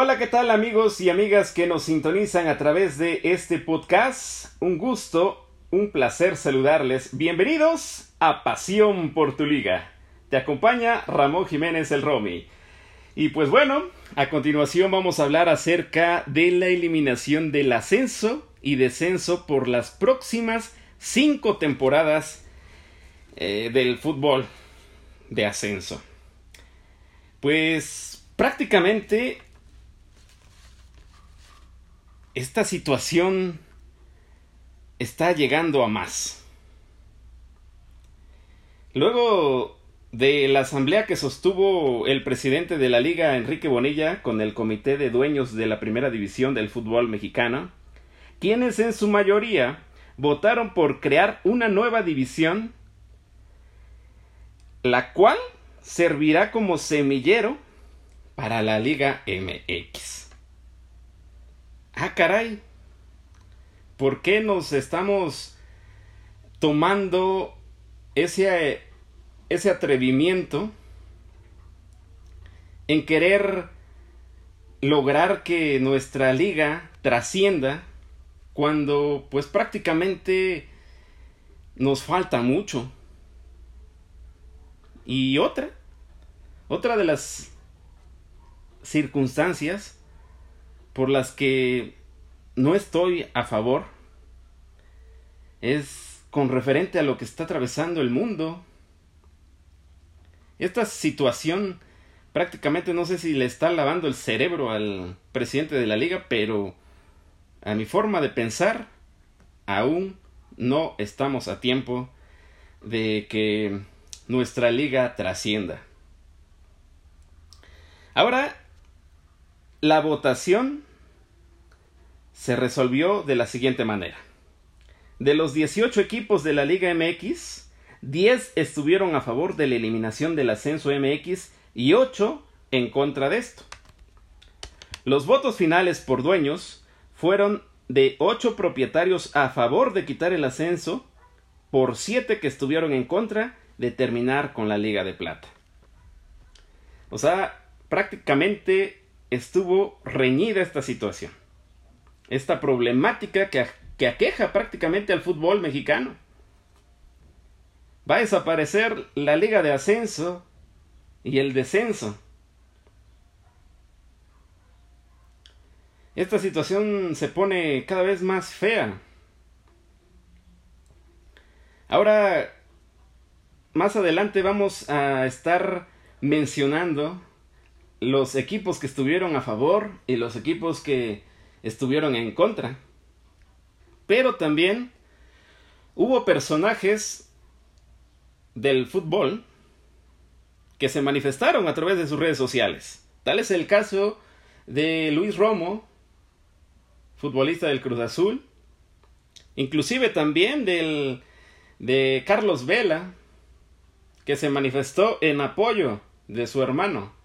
Hola, ¿qué tal amigos y amigas que nos sintonizan a través de este podcast? Un gusto, un placer saludarles. Bienvenidos a Pasión por tu Liga. Te acompaña Ramón Jiménez el Romy. Y pues bueno, a continuación vamos a hablar acerca de la eliminación del ascenso y descenso por las próximas cinco temporadas eh, del fútbol de ascenso. Pues prácticamente esta situación está llegando a más. Luego de la asamblea que sostuvo el presidente de la liga, Enrique Bonilla, con el comité de dueños de la primera división del fútbol mexicano, quienes en su mayoría votaron por crear una nueva división, la cual servirá como semillero para la Liga MX. Ah, caray. ¿Por qué nos estamos tomando ese ese atrevimiento en querer lograr que nuestra liga trascienda cuando pues prácticamente nos falta mucho. Y otra, otra de las circunstancias por las que no estoy a favor es con referente a lo que está atravesando el mundo esta situación prácticamente no sé si le está lavando el cerebro al presidente de la liga, pero a mi forma de pensar, aún no estamos a tiempo de que nuestra liga trascienda. Ahora, la votación se resolvió de la siguiente manera. De los 18 equipos de la Liga MX, 10 estuvieron a favor de la eliminación del ascenso MX y 8 en contra de esto. Los votos finales por dueños fueron de 8 propietarios a favor de quitar el ascenso por 7 que estuvieron en contra de terminar con la Liga de Plata. O sea, prácticamente estuvo reñida esta situación. Esta problemática que, que aqueja prácticamente al fútbol mexicano va a desaparecer la liga de ascenso y el descenso. Esta situación se pone cada vez más fea. Ahora, más adelante vamos a estar mencionando los equipos que estuvieron a favor y los equipos que estuvieron en contra. Pero también hubo personajes del fútbol que se manifestaron a través de sus redes sociales. Tal es el caso de Luis Romo, futbolista del Cruz Azul, inclusive también del, de Carlos Vela, que se manifestó en apoyo de su hermano.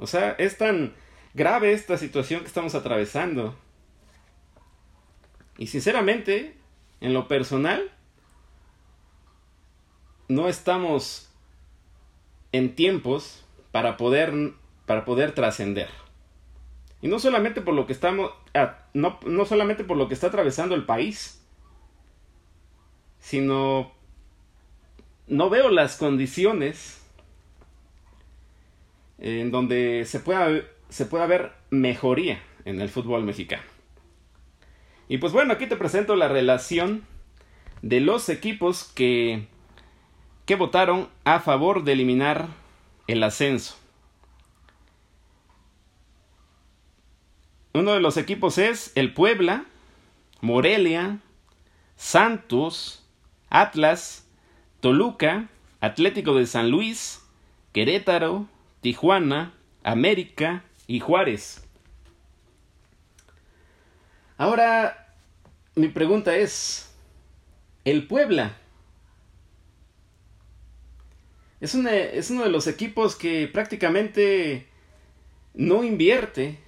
O sea, es tan grave esta situación que estamos atravesando. Y sinceramente, en lo personal, no estamos en tiempos para poder, para poder trascender. Y no solamente por lo que estamos, ah, no, no solamente por lo que está atravesando el país, sino no veo las condiciones en donde se pueda, se pueda ver mejoría en el fútbol mexicano. Y pues bueno, aquí te presento la relación de los equipos que que votaron a favor de eliminar el ascenso. Uno de los equipos es el Puebla, Morelia, Santos, Atlas, Toluca, Atlético de San Luis, Querétaro, Tijuana, América y Juárez. Ahora, mi pregunta es, ¿el Puebla es, uno de los equipos que prácticamente no invierte.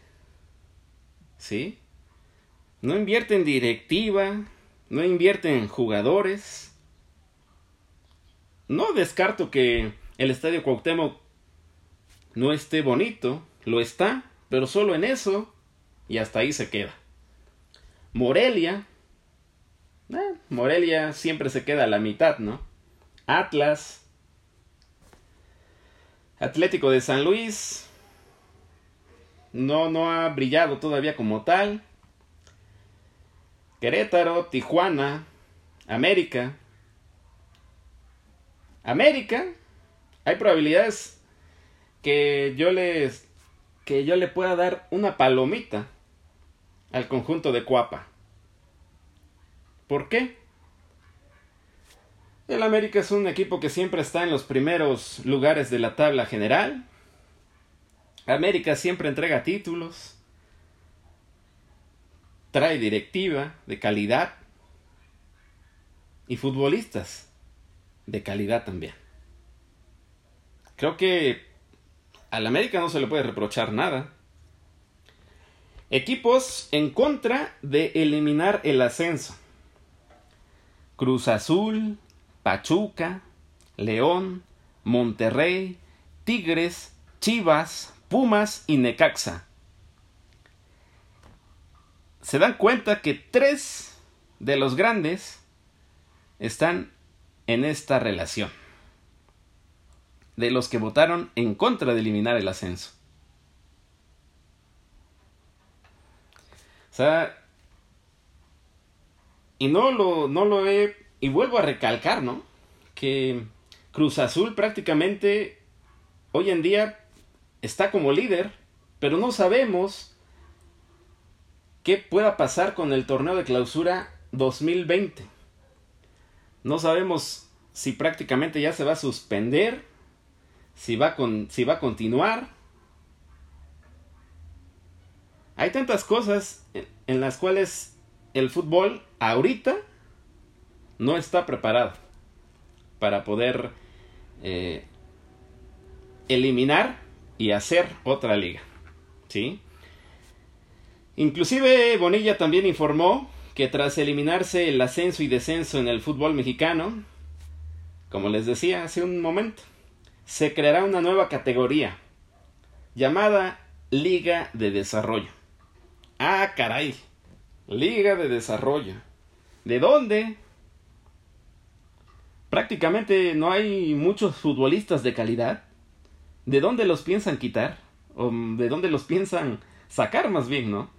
¿Sí? No invierte en directiva, no invierte en jugadores. No descarto que el Estadio Cuauhtémoc no esté bonito, lo está, pero solo en eso y hasta ahí se queda. Morelia, eh, Morelia siempre se queda a la mitad, ¿no? Atlas, Atlético de San Luis, no, no ha brillado todavía como tal. Querétaro, Tijuana, América. América, hay probabilidades que yo les que yo le pueda dar una palomita al conjunto de Cuapa. ¿Por qué? El América es un equipo que siempre está en los primeros lugares de la tabla general. América siempre entrega títulos trae directiva de calidad y futbolistas de calidad también. Creo que al América no se le puede reprochar nada. Equipos en contra de eliminar el ascenso. Cruz Azul, Pachuca, León, Monterrey, Tigres, Chivas, Pumas y Necaxa se dan cuenta que tres de los grandes están en esta relación. De los que votaron en contra de eliminar el ascenso. O sea, y no lo, no lo he, y vuelvo a recalcar, ¿no? Que Cruz Azul prácticamente hoy en día está como líder, pero no sabemos qué pueda pasar con el torneo de clausura 2020. No sabemos si prácticamente ya se va a suspender, si va, con, si va a continuar. Hay tantas cosas en, las cuales el fútbol ahorita no está preparado para poder eh, eliminar y hacer otra liga. ¿Sí? Inclusive Bonilla también informó que tras eliminarse el ascenso y descenso en el fútbol mexicano, como les decía hace un momento, se creará una nueva categoría llamada Liga de Desarrollo. Ah, caray, Liga de Desarrollo. ¿De dónde? Prácticamente no hay muchos futbolistas de calidad. ¿De dónde los piensan quitar? ¿O de dónde los piensan sacar más bien, no?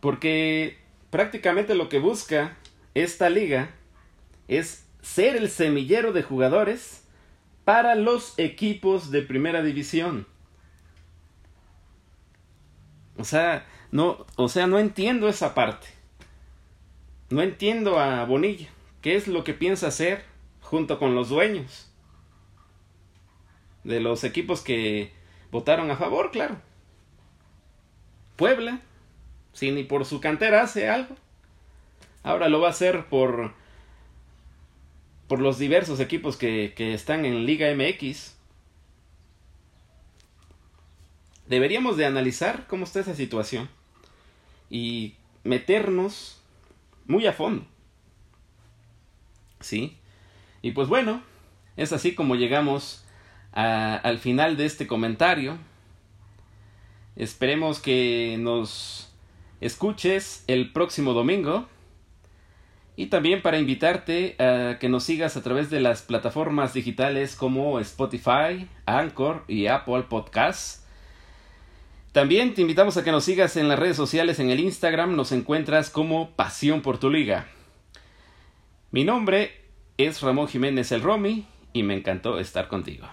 Porque prácticamente lo que busca esta liga es ser el semillero de jugadores para los equipos de primera división. O sea, no, o sea, no entiendo esa parte. No entiendo a Bonilla. ¿Qué es lo que piensa hacer junto con los dueños? De los equipos que votaron a favor, claro. Puebla, si ni por su cantera hace algo, ahora lo va a hacer por, por los diversos equipos que, que están en Liga MX. Deberíamos de analizar cómo está esa situación y meternos muy a fondo. ¿Sí? Y pues bueno, es así como llegamos al final de este comentario. Esperemos que nos escuches el próximo domingo. Y también para invitarte a que nos sigas a través de las plataformas digitales como Spotify, Anchor y Apple Podcasts. También te invitamos a que nos sigas en las redes sociales, en el Instagram nos encuentras como Pasión por tu Liga. Mi nombre es Ramón Jiménez el Romy y me encantó estar contigo.